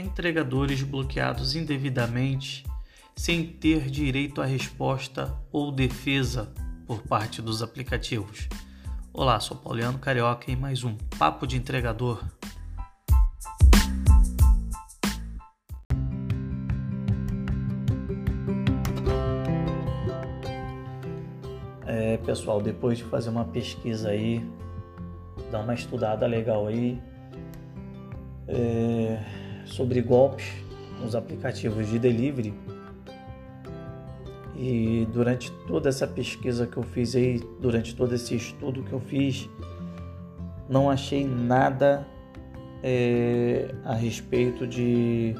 entregadores bloqueados indevidamente sem ter direito à resposta ou defesa por parte dos aplicativos. Olá, sou Pauliano Carioca em mais um Papo de Entregador. É, pessoal, depois de fazer uma pesquisa aí, dar uma estudada legal aí, é, sobre golpes nos aplicativos de delivery. E durante toda essa pesquisa que eu fiz aí, durante todo esse estudo que eu fiz, não achei nada é, a respeito de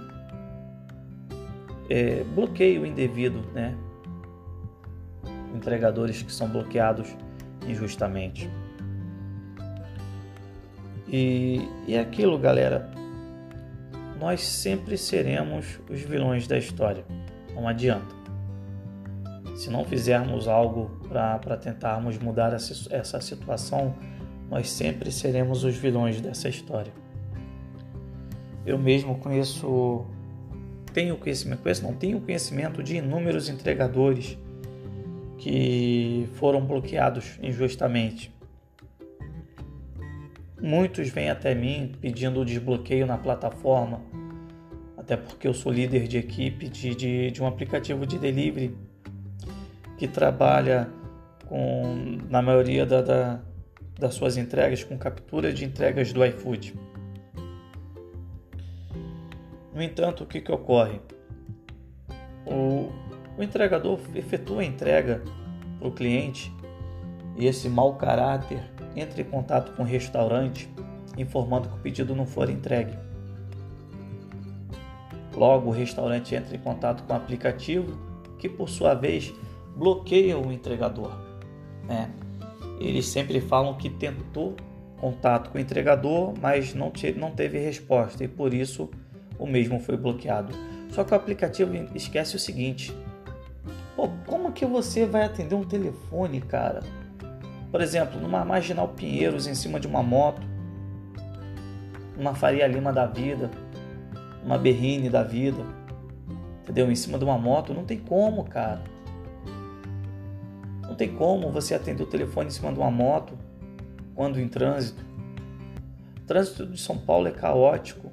é, bloqueio indevido, né? Entregadores que são bloqueados injustamente. E, e é aquilo, galera, nós sempre seremos os vilões da história. Não adianta. Se não fizermos algo para tentarmos mudar essa situação, nós sempre seremos os vilões dessa história. Eu mesmo conheço, tenho conhecimento, conheço, não tenho conhecimento de inúmeros entregadores que foram bloqueados injustamente. Muitos vêm até mim pedindo o desbloqueio na plataforma, até porque eu sou líder de equipe de, de, de um aplicativo de delivery que trabalha com, na maioria da, da, das suas entregas com captura de entregas do iFood. No entanto, o que, que ocorre? O, o entregador efetua a entrega para o cliente e esse mau caráter entre em contato com o restaurante informando que o pedido não for entregue. Logo, o restaurante entra em contato com o aplicativo, que por sua vez bloqueia o entregador. É. Eles sempre falam que tentou contato com o entregador, mas não, não teve resposta e por isso o mesmo foi bloqueado. Só que o aplicativo esquece o seguinte: Pô, como que você vai atender um telefone, cara? Por exemplo, numa Marginal Pinheiros em cima de uma moto, uma Faria Lima da vida, uma Berrine da vida, entendeu? Em cima de uma moto, não tem como, cara. Não tem como você atender o telefone em cima de uma moto quando em trânsito. O trânsito de São Paulo é caótico.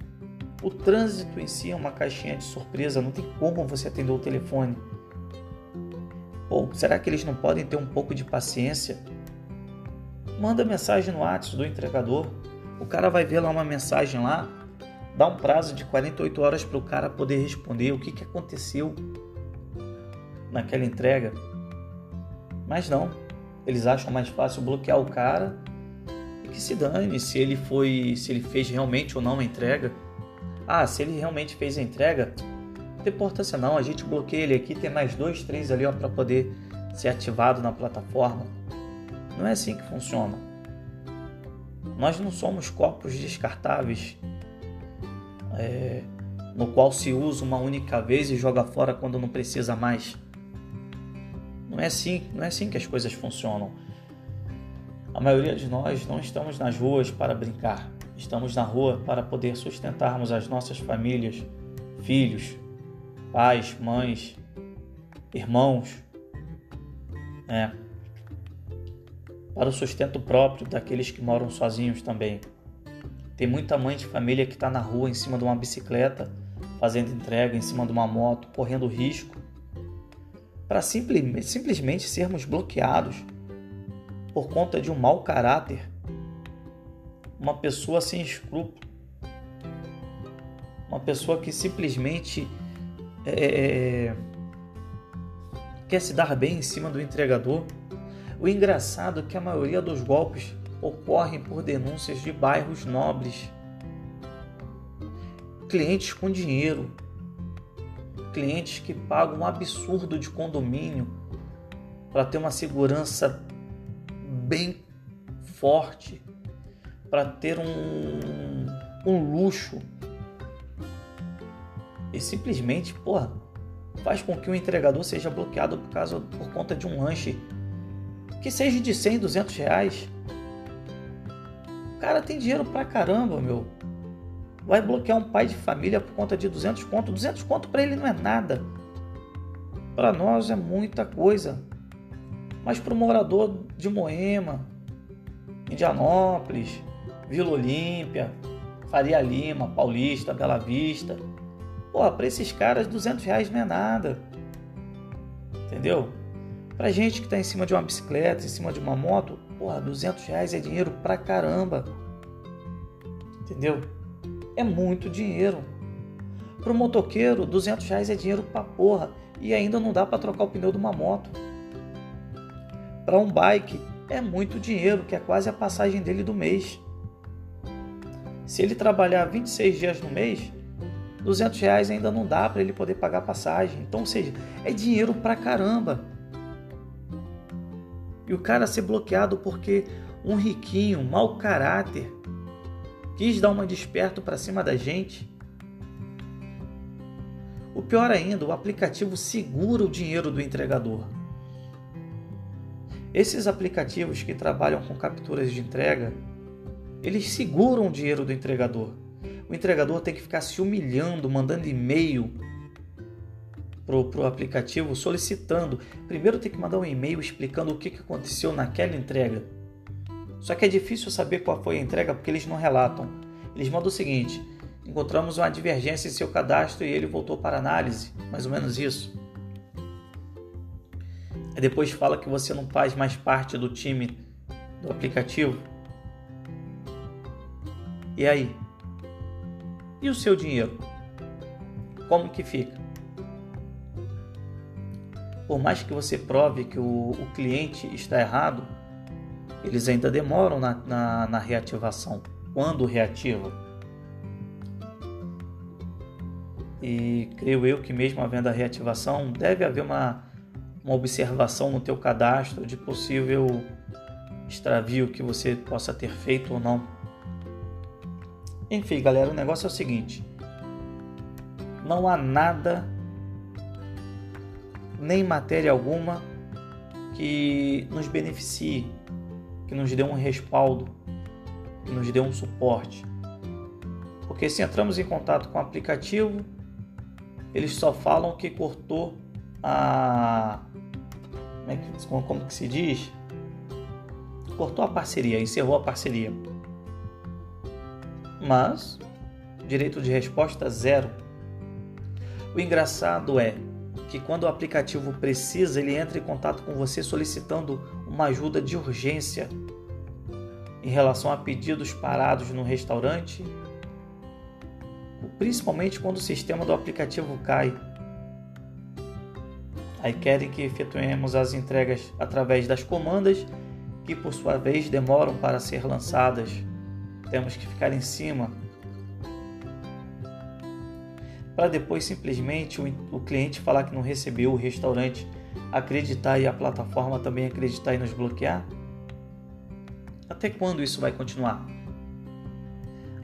O trânsito em si é uma caixinha de surpresa, não tem como você atender o telefone. Ou será que eles não podem ter um pouco de paciência? Manda mensagem no WhatsApp do entregador. O cara vai ver lá uma mensagem lá, dá um prazo de 48 horas para o cara poder responder o que, que aconteceu naquela entrega. Mas não, eles acham mais fácil bloquear o cara e que se dane se ele foi, se ele fez realmente ou não a entrega. Ah, se ele realmente fez a entrega, não tem importância não, a gente bloqueia ele aqui, tem mais dois, três ali para poder ser ativado na plataforma. Não é assim que funciona. Nós não somos corpos descartáveis é, no qual se usa uma única vez e joga fora quando não precisa mais. Não é assim, não é assim que as coisas funcionam. A maioria de nós não estamos nas ruas para brincar. Estamos na rua para poder sustentarmos as nossas famílias, filhos, pais, mães, irmãos, né? Para o sustento próprio daqueles que moram sozinhos também. Tem muita mãe de família que está na rua em cima de uma bicicleta, fazendo entrega em cima de uma moto, correndo risco, para simplesmente, sermos bloqueados por conta de um mau caráter, uma pessoa sem escrúpulo, uma pessoa que simplesmente é, é, é quer se dar bem em cima do entregador. O engraçado é que a maioria dos golpes ocorrem por denúncias de bairros nobres. Clientes com dinheiro, clientes que pagam um absurdo de condomínio para ter uma segurança bem forte, para ter um, um luxo. E simplesmente, porra, faz com que o entregador seja bloqueado por, causa, por conta de um lanche que seja de 100, 200 reais. O cara tem dinheiro pra caramba, meu. Vai bloquear um pai de família por conta de 200 conto? 200 conto para ele não é nada. Para nós é muita coisa. Mas para o morador de Moema, Indianópolis, Vila Olímpia, Faria Lima, Paulista, Bela Vista, pô, para esses caras 200 reais não é nada. Entendeu? Pra gente que está em cima de uma bicicleta, em cima de uma moto, porra, 200 reais é dinheiro pra caramba. Entendeu? É muito dinheiro. Pro motoqueiro, 200 reais é dinheiro pra porra. E ainda não dá para trocar o pneu de uma moto. Para um bike, é muito dinheiro, que é quase a passagem dele do mês. Se ele trabalhar 26 dias no mês, 200 reais ainda não dá para ele poder pagar a passagem. Então, ou seja, é dinheiro pra caramba. E o cara ser bloqueado porque um riquinho, mau caráter, quis dar uma desperto para cima da gente. O pior ainda, o aplicativo segura o dinheiro do entregador. Esses aplicativos que trabalham com capturas de entrega, eles seguram o dinheiro do entregador. O entregador tem que ficar se humilhando, mandando e-mail pro, pro aplicativo solicitando. Primeiro tem que mandar um e-mail explicando o que, que aconteceu naquela entrega. Só que é difícil saber qual foi a entrega porque eles não relatam. Eles mandam o seguinte: encontramos uma divergência em seu cadastro e ele voltou para análise. Mais ou menos isso. E depois fala que você não faz mais parte do time do aplicativo. E aí? E o seu dinheiro? Como que fica? Por mais que você prove que o, o cliente está errado, eles ainda demoram na, na, na reativação. Quando reativa? E creio eu que mesmo havendo a reativação, deve haver uma, uma observação no teu cadastro de possível extravio que você possa ter feito ou não. Enfim, galera, o negócio é o seguinte: não há nada nem matéria alguma que nos beneficie, que nos dê um respaldo, que nos dê um suporte. Porque se entramos em contato com o aplicativo, eles só falam que cortou a. Como, é que, como que se diz? Cortou a parceria, encerrou a parceria. Mas, direito de resposta zero. O engraçado é que quando o aplicativo precisa, ele entra em contato com você solicitando uma ajuda de urgência em relação a pedidos parados no restaurante, principalmente quando o sistema do aplicativo cai. Aí querem que efetuemos as entregas através das comandas, que por sua vez demoram para ser lançadas. Temos que ficar em cima para depois simplesmente o, cliente falar que não recebeu o restaurante, acreditar e a plataforma também acreditar e nos bloquear? Até quando isso vai continuar?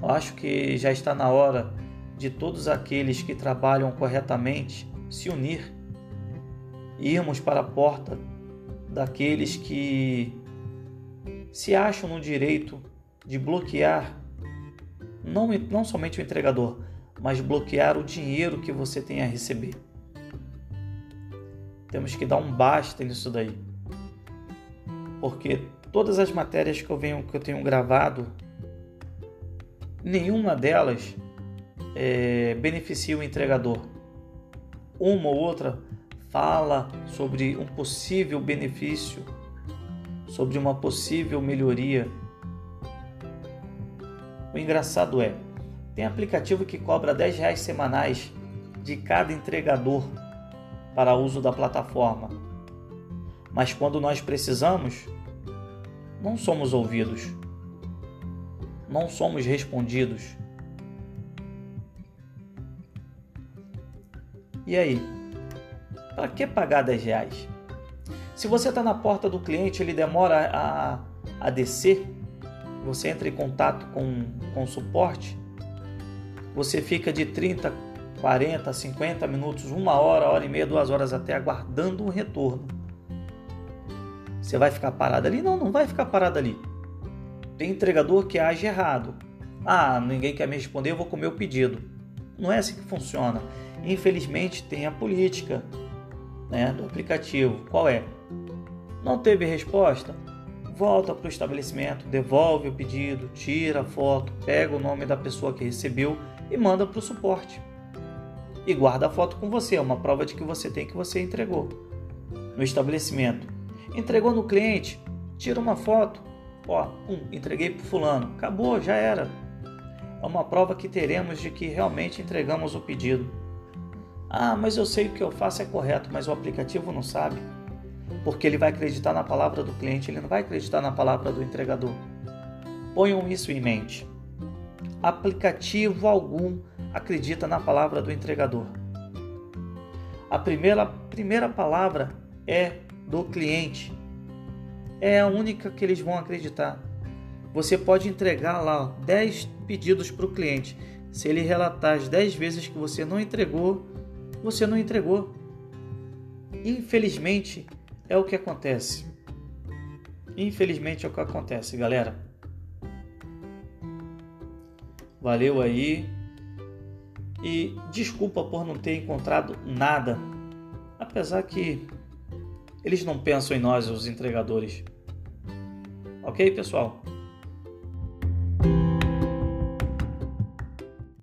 Eu acho que já está na hora de todos aqueles que trabalham corretamente se unir irmos para a porta daqueles que se acham no direito de bloquear não, não somente o entregador, mas bloquear o dinheiro que você tem a receber. Temos que dar um basta nisso daí. Porque todas as matérias que eu venho que eu tenho gravado, nenhuma delas é, beneficia o entregador. Uma ou outra fala sobre um possível benefício, sobre uma possível melhoria. O engraçado é, tem aplicativo que cobra 10 reais semanais de cada entregador para uso da plataforma. Mas quando nós precisamos, não somos ouvidos, não somos respondidos. E aí? Para que pagar 10 reais? Se você está na porta do cliente, ele demora a, a descer, você entra em contato com, com o suporte, você fica de 30, 40, 50 minutos, uma hora, hora e meia, duas horas até aguardando um retorno. Você vai ficar parado ali? Não, não vai ficar parado ali. Tem entregador que age errado. Ah, ninguém quer me responder, eu vou comer o pedido. Não é assim que funciona. Infelizmente tem a política né, do aplicativo. Qual é? Não teve resposta? Volta para o estabelecimento, devolve o pedido, tira a foto, pega o nome da pessoa que recebeu e manda para o suporte. E guarda a foto com você, é uma prova de que você tem que você entregou. No estabelecimento, entregou no cliente, tira uma foto, ó, pum, entreguei para fulano, acabou, já era. É uma prova que teremos de que realmente entregamos o pedido. Ah, mas eu sei que o que eu faço é correto, mas o aplicativo não sabe. Porque ele vai acreditar na palavra do cliente, ele não vai acreditar na palavra do entregador. Ponham isso em mente. Aplicativo algum acredita na palavra do entregador. A primeira, primeira palavra é do cliente. É a única que eles vão acreditar. Você pode entregar lá 10 pedidos para o cliente. Se ele relatar as 10 vezes que você não entregou, você não entregou. Infelizmente, é o que acontece. Infelizmente é o que acontece, galera. Valeu aí. E desculpa por não ter encontrado nada. Apesar que eles não pensam em nós, os entregadores. Ok, pessoal?